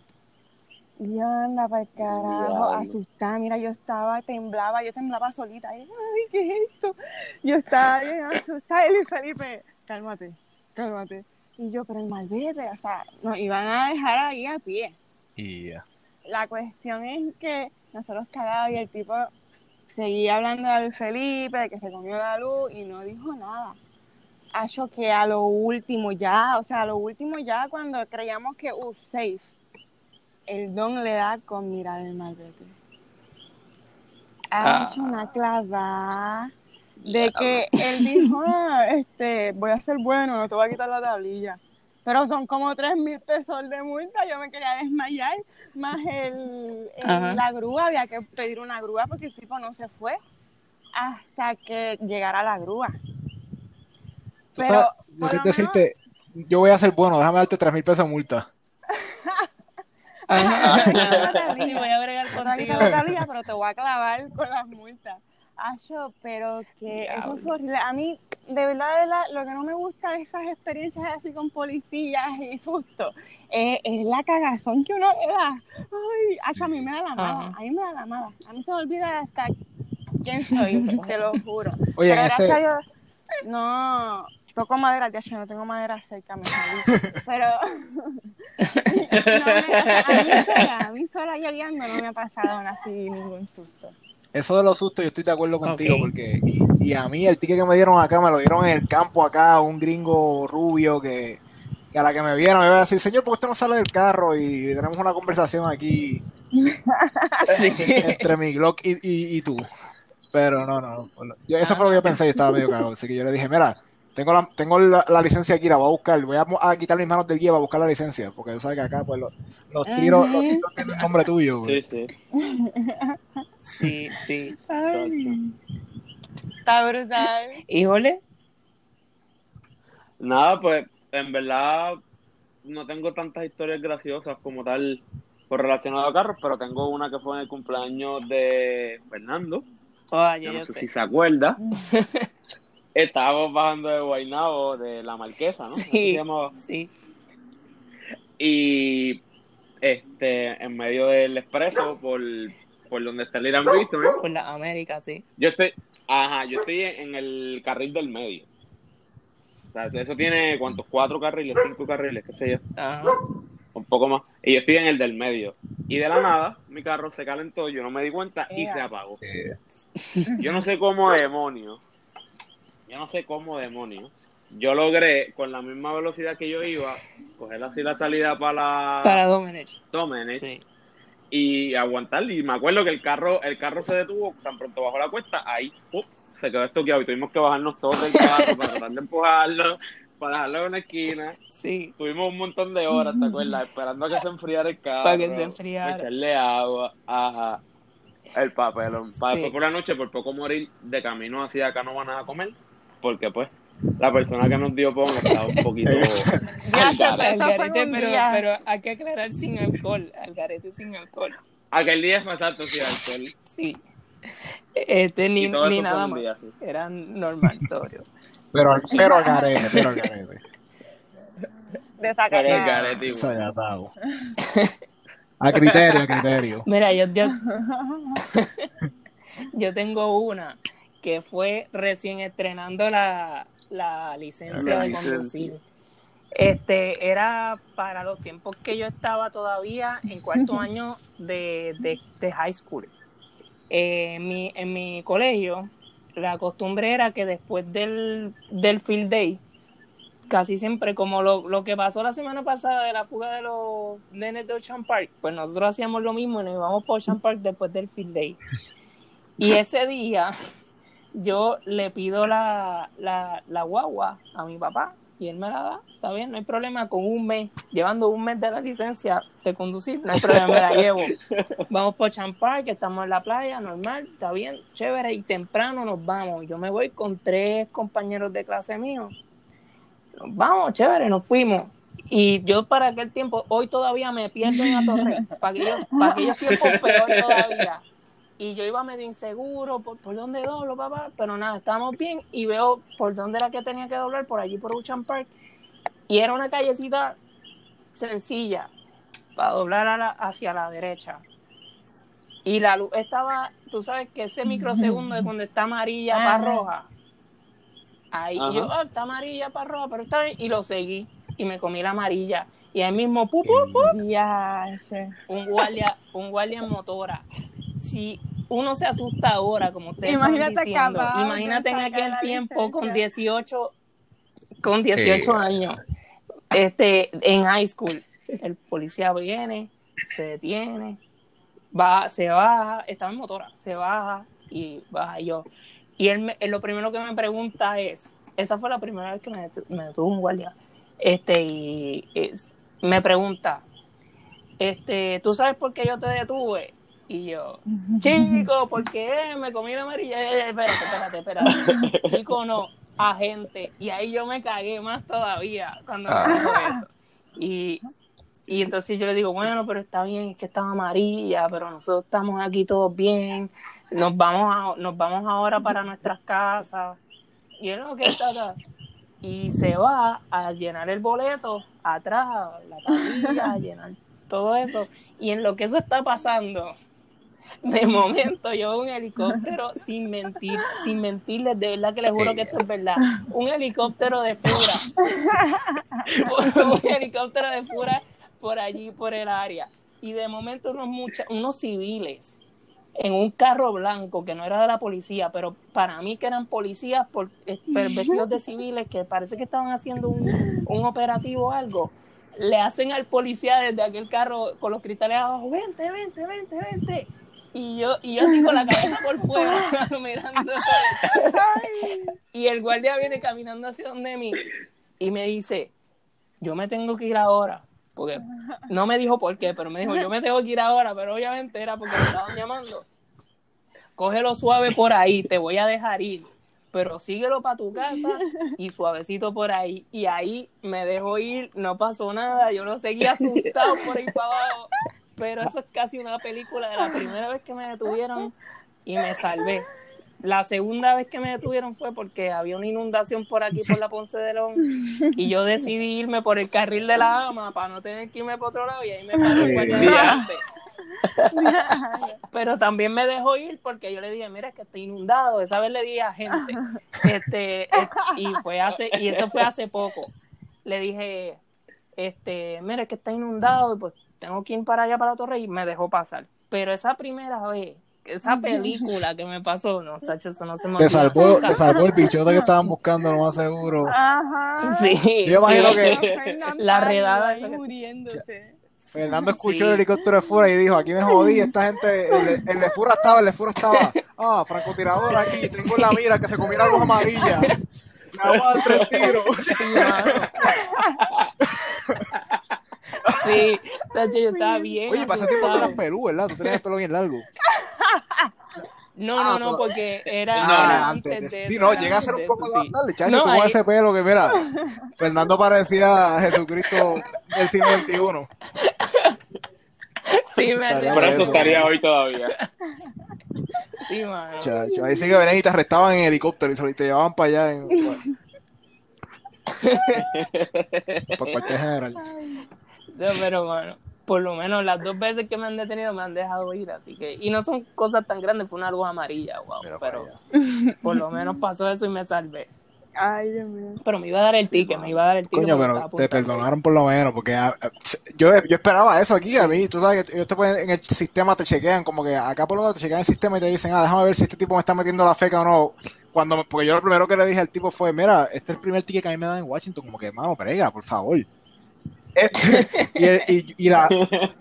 Y yo anda para el carajo, asustada, mira, yo estaba, temblaba, yo temblaba solita, ay, ¿qué es esto? Yo estaba bien asustada, y Felipe, cálmate, cálmate. Y yo, pero el malvete, o sea, nos iban a dejar ahí a pie. y ya. La cuestión es que nosotros cagados y el tipo seguía hablando de Luis Felipe, de que se comió la luz y no dijo nada. Acho que a lo último ya, o sea, a lo último ya cuando creíamos que, uh, safe, el don le da con mirar el malvete. Ha Ah. hecho una clavada de que él dijo, "Ah, este, voy a ser bueno, no te voy a quitar la tablilla. Pero son como tres mil pesos de multa, yo me quería desmayar, más el, la grúa, había que pedir una grúa porque el tipo no se fue hasta que llegara la grúa. Pero, sabes, yo por lo decirte, yo voy a ser bueno, déjame darte tres mil pesos de multa. Ajá. Ajá. Sí, voy a bregar Te voy a quitar contigo. la tablilla, pero te voy a clavar con las multas. Acho, pero que eso fue horrible. A mí, de verdad, de verdad, lo que no me gusta de esas experiencias así con policías y susto, eh, es la cagazón que uno le da. Ay, acho, a mí me da la mala, Ajá. a mí me da la mala. A mí se me olvida hasta quién soy, te lo juro. Oye, pero gracias ese, a Dios, no, toco madera, ya yo no tengo madera cerca, me. Pero no me- a mí sola, a mí sola lloviendo no me ha pasado así ningún susto. Eso de los sustos, yo estoy de acuerdo contigo, porque y, y a mí el ticket que me dieron acá, me lo dieron en el campo acá, un gringo rubio que, que a la que me vieron me iba a decir, señor, ¿por qué usted no sale del carro? Y tenemos una conversación aquí Sí. entre mi Glock y, y, y tú. Pero no, no. no. Yo, eso fue lo que yo pensé y estaba medio cagado. Así que yo le dije, mira, tengo la, tengo la, la licencia aquí, la voy a buscar. Voy a, a quitar mis manos del guía para buscar la licencia. Porque tú sabes que acá, pues, los, los tiros, los tiros tienen el nombre tuyo. pues. Sí, sí. Sí, sí. Está brutal. Híjole, Nada, pues en verdad no tengo tantas historias graciosas como tal por relacionado a carros, pero tengo una que fue en el cumpleaños de Fernando. Yo yo no sé sé. si se acuerda. Estábamos bajando de Guaynabo, de la Marquesa, ¿no? Sí. Sí. Y este, en medio del expreso, por, por donde está el Irán Bistro, ¿no? Por la América, sí. Yo estoy, ajá, yo estoy en, en el carril del medio. O sea, eso tiene cuántos, cuatro carriles, cinco carriles, qué sé yo, Ajá. un poco más. Y yo estoy en el del medio. Y de la nada, mi carro se calentó, yo no me di cuenta y Ea. se apagó. Yo no sé cómo demonios, yo no sé cómo demonios. Yo logré, con la misma velocidad que yo iba, coger así la salida para la Para Domenech. Domenech Sí. y aguantar. Y me acuerdo que el carro, el carro se detuvo tan pronto bajó la cuesta, ahí se quedó estoqueado y tuvimos que bajarnos todos del carro para tratar de empujarlo, para dejarlo en una esquina. Sí. Tuvimos un montón de horas, ¿te acuerdas? Esperando a que se enfriara el carro. Para que se enfriara. Echarle agua, ajá. El papelón. Para Sí. después por la noche, por poco morir de camino hacia acá no van a comer, porque pues la persona que nos dio pon estaba un poquito al garete. Pero, pero hay que aclarar sin alcohol. Algarete sin alcohol. Aquel día fue exacto, sí, alcohol. Sí. Este, ni, ni nada más. día, sí. Era normal, sobrio. Pero, pero al garete, pero al garete. De sacar Pero el nada. garete igual. Desagradado. A criterio, a criterio. Mira, yo, yo, yo tengo una que fue recién estrenando la, la licencia La de licencia. conducir. Este, era para los tiempos que yo estaba todavía en cuarto año de, de, de high school. Eh, en, mi, en mi colegio, la costumbre era que después del, del field day, casi siempre, como lo, lo que pasó la semana pasada de la fuga de los nenes de Ocean Park, pues nosotros hacíamos lo mismo y nos íbamos por Ocean Park después del field day. Y ese día yo le pido la, la, la guagua a mi papá y él me la da, está bien, no hay problema, con un mes, llevando un mes de la licencia de conducir, no hay problema, me la llevo. Vamos por Ocean Park, estamos en la playa, normal, está bien, chévere, y temprano nos vamos. Yo me voy con tres compañeros de clase mío. Nos vamos, chévere, nos fuimos. Y yo para aquel tiempo, hoy todavía me pierdo en Atorrey, para aquellos, para aquellos tiempos peor todavía. Y yo iba medio inseguro, por, por dónde doblo, papá, pero nada, estábamos bien y veo por dónde era que tenía que doblar, por allí por Ocean Park. Y era una callecita sencilla, para doblar a la- hacia la derecha. Y la luz estaba, tú sabes que ese microsegundo de cuando está amarilla para Ajá. roja. Ahí Ajá. yo, ah, está amarilla para roja, pero está bien. Y lo seguí. Y me comí la amarilla. Y ahí mismo, pu, pu, pu, un guardia, un guardia en motora. Si uno se asusta ahora, como ustedes Imagínate están diciendo, imagínate en aquel tiempo con licencia. 18, con 18 Sí. años, este, en high school, el policía viene, se detiene, va, se baja, estaba en motora, se baja y baja yo. Y él, me- él lo primero que me pregunta es, esa fue la primera vez que me, detu- me detuvo un guardia, este, y es- me pregunta, este, ¿tú sabes por qué yo te detuve? Y yo, chico, ¿por qué me comí la amarilla? Eh, eh, espérate, espérate, espérate. Chico, no, agente. Y ahí yo me cagué más todavía cuando me dijo eso. Y, y entonces yo le digo, bueno, pero está bien, es que estaba amarilla, pero nosotros estamos aquí todos bien. Nos vamos, a- nos vamos ahora para nuestras casas. Y él, ok, está, está. Y se va a llenar el boleto atrás, la tablilla, a llenar todo eso. Y en lo que eso está pasando, de momento yo un helicóptero sin mentir, sin mentirles, de verdad que les juro que esto es verdad. Un helicóptero de fura. un helicóptero de fura por allí, por el área. Y de momento unos, mucha, unos civiles en un carro blanco que no era de la policía, pero para mí que eran policías por, eh, vestidos de civiles que parece que estaban haciendo un, un operativo o algo, le hacen al policía desde aquel carro con los cristales abajo, vente, vente, vente, vente. Y yo, y yo así con la cabeza por fuera, mirando Y el guardia viene caminando hacia donde mí y me dice, yo me tengo que ir ahora. Porque no me dijo por qué, pero me dijo, yo me tengo que ir ahora, pero obviamente era porque me estaban llamando. Cógelo suave por ahí, te voy a dejar ir, pero síguelo para tu casa y suavecito por ahí. Y ahí me dejó ir, no pasó nada, yo lo seguía asustado por ahí para abajo. Pero eso es casi una película de la primera vez que me detuvieron y me salvé. La segunda vez que me detuvieron fue porque había una inundación por aquí, por la Ponce de León, y yo decidí irme por el carril de la ama para no tener que irme por otro lado y ahí me paré el Pero también me dejó ir porque yo le dije, mira, es que está inundado. Esa vez le dije a gente, este, y fue hace, y eso fue hace poco. Le dije, este, mira, es que está inundado, y pues tengo que ir para allá para la torre y me dejó pasar. Pero esa primera vez esa película que me pasó, no, tacho, eso no se me olvida. salvó, salvó el bichote que estaban buscando, lo más seguro. Ajá. Sí. Yo imagino que la redada ahí muriéndose. Fernando escuchó el helicóptero de Fura y dijo, aquí me jodí, esta gente, el, el de Fura estaba, el de Fura estaba, ah, francotirador aquí, tengo la mira que se comiera dos amarillas. Me va a dar tres tiros. Sí, yo estaba bien. Oye, pasa tiempo que eras Perú, ¿verdad? Tú tenías el pelo bien largo. No, no, ah, no, porque era, antes, de Sí, no, llega a ser un poco más tarde, chacho, tú con ese pelo que, mira, Fernando parecía Jesucristo del siglo XXI. Sí, me Por eso estaría hoy todavía. Sí, mano. Chacho, ahí sí que venían y te arrestaban en helicóptero y te llevaban para allá en... por cualquier general. No, pero bueno, por lo menos las dos veces que me han detenido me han dejado ir, así que, y no son cosas tan grandes, fue una luz amarilla, wow, pero, por lo menos pasó eso y me salvé. Ay, Dios mío. Pero me iba a dar el ticket, me iba a dar el ticket. Coño, pero te perdonaron por lo menos, porque ah, ah, yo, yo esperaba eso aquí, a mí, tú sabes que te en el sistema te chequean, como que acá por lo menos te chequean el sistema y te dicen, ah, déjame ver si este tipo me está metiendo la feca o no. Cuando, porque yo lo primero que le dije al tipo fue, mira, este es el primer ticket que a mí me dan en Washington, como que, hermano, prega, por favor. y, y, la,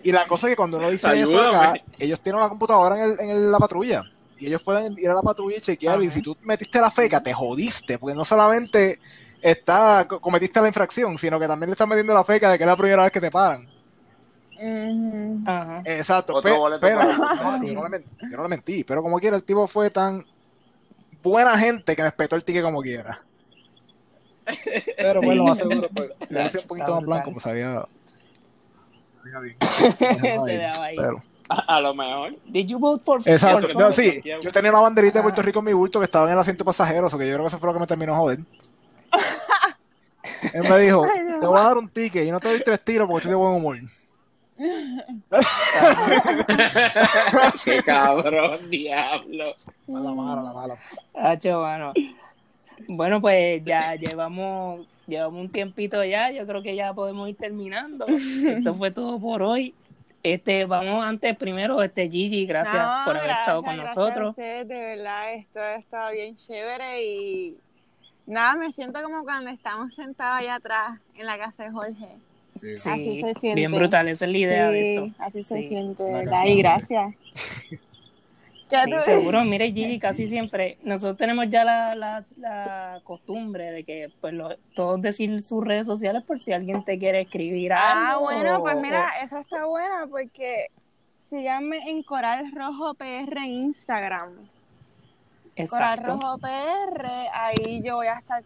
y la cosa es que cuando uno dice eso acá, ellos tienen una computadora en, el, en la patrulla. Y ellos pueden ir a la patrulla y chequear. Y si tú metiste la feca, te jodiste. Porque no solamente está cometiste la infracción, sino que también le están metiendo la feca de que es la primera vez que te paran. Exacto. pero, yo, no le, mentí. Pero como quiera, el tipo fue tan buena gente que me respetó el ticket como quiera. Pero bueno, más seguro, pues, le hacía un poquito más blanco, pues sabía. bien. Pero, a, lo mejor. Did you vote for Exacto, yo, sí. Yo tenía una banderita de Puerto Rico en mi bulto que estaba en el asiento pasajero, o sea que yo creo que eso fue lo que me terminó joder. Él me dijo, te voy a dar un ticket y no te doy tres tiros porque estoy de buen humor. Qué cabrón, diablo. Mala, mala, la mala. bueno. Bueno, pues ya llevamos, llevamos un tiempito ya, yo creo que ya podemos ir terminando. Esto fue todo por hoy. Este, vamos antes primero, este Gigi, gracias por haber estado con nosotros. de verdad, esto ha estado bien chévere y nada, me siento como cuando estamos sentados allá atrás en la casa de Jorge. Sí, así se siente. bien brutal, esa es la idea de esto. Así se siente, ¿verdad? Y gracias. Sí, seguro. Mire, Gigi, casi siempre, nosotros tenemos ya la, la, la costumbre de que pues todos decir sus redes sociales por si alguien te quiere escribir ah, algo. Ah, bueno, pues mira, esa está buena porque síganme en Coral Rojo PR en Instagram. Coral Rojo PR, ahí yo voy a estar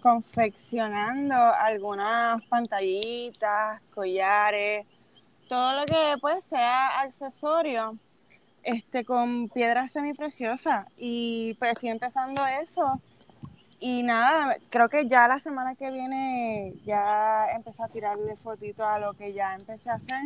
confeccionando algunas pantallitas, collares, todo lo que pues sea accesorio este, con piedras semipreciosas y pues estoy empezando eso. Y nada, creo que ya la semana que viene ya empecé a tirarle fotitos a lo que ya empecé a hacer.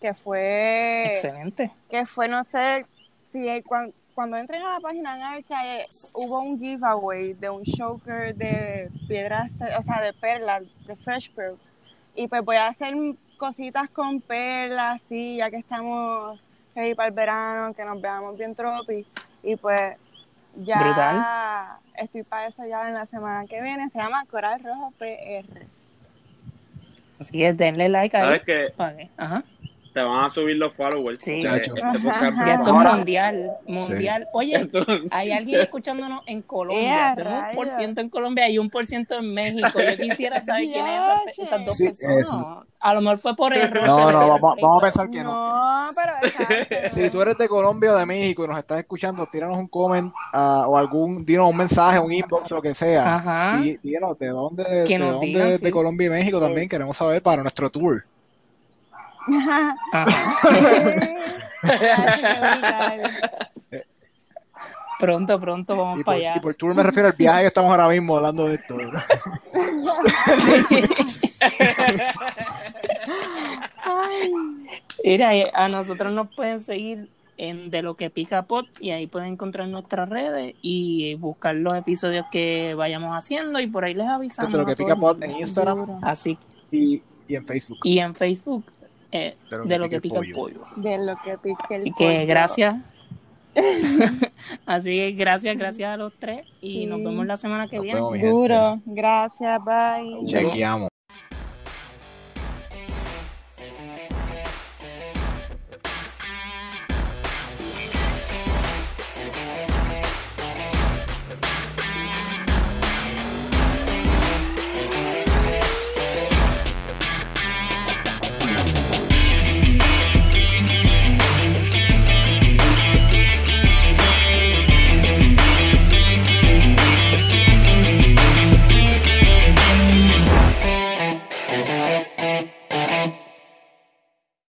que fue Excelente. que fue, no sé, si eh, cuan- cuando, entren a la página en Arca, eh, hubo un giveaway de un choker de piedras, o sea, de perlas, de fresh pearls. Y pues voy a hacer cositas con perlas, sí, ya que estamos ready para el verano, que nos veamos bien tropi. Y pues ya Brutal. estoy para eso ya en la semana que viene. Se llama Coral Rojo PR. Así que denle like ahí. ¿Sabes que que- Ajá. Te van a subir los followers? Sí. este Ya esto es mundial. Mundial. Oye, hay alguien escuchándonos en Colombia. ¡Eh, Tenemos un por ciento en Colombia y un por ciento en México. Yo quisiera saber quién es esas dos Sí, personas. eso. A lo mejor fue por error. No, no, vamos, vamos a pensar que no. No, pero exacto. Si tú eres de Colombia o de México y nos estás escuchando, tíranos un comment ah, o algún, dinos un mensaje, un inbox, lo que sea. Ajá. Y dinos de dónde, de, dónde digan, de sí. Colombia y México también queremos saber para nuestro tour. Pronto, pronto vamos Y por, para allá. y por tour me refiero al viaje que estamos ahora mismo hablando de esto. Mira, eh, a nosotros nos pueden seguir en De lo que pica pot y ahí pueden encontrar nuestras redes y buscar los episodios que vayamos haciendo y por ahí les avisamos. De lo que a todo pica el pot mundo. en Instagram. Así y, y en Facebook. y en Facebook eh, de lo, que, pica el pollo. De lo que pique el Así que pollo. gracias. Así que gracias, gracias a los tres y Sí. nos vemos la semana que Nos viene. vemos. Duro. Gracias, bye. Chequeamos.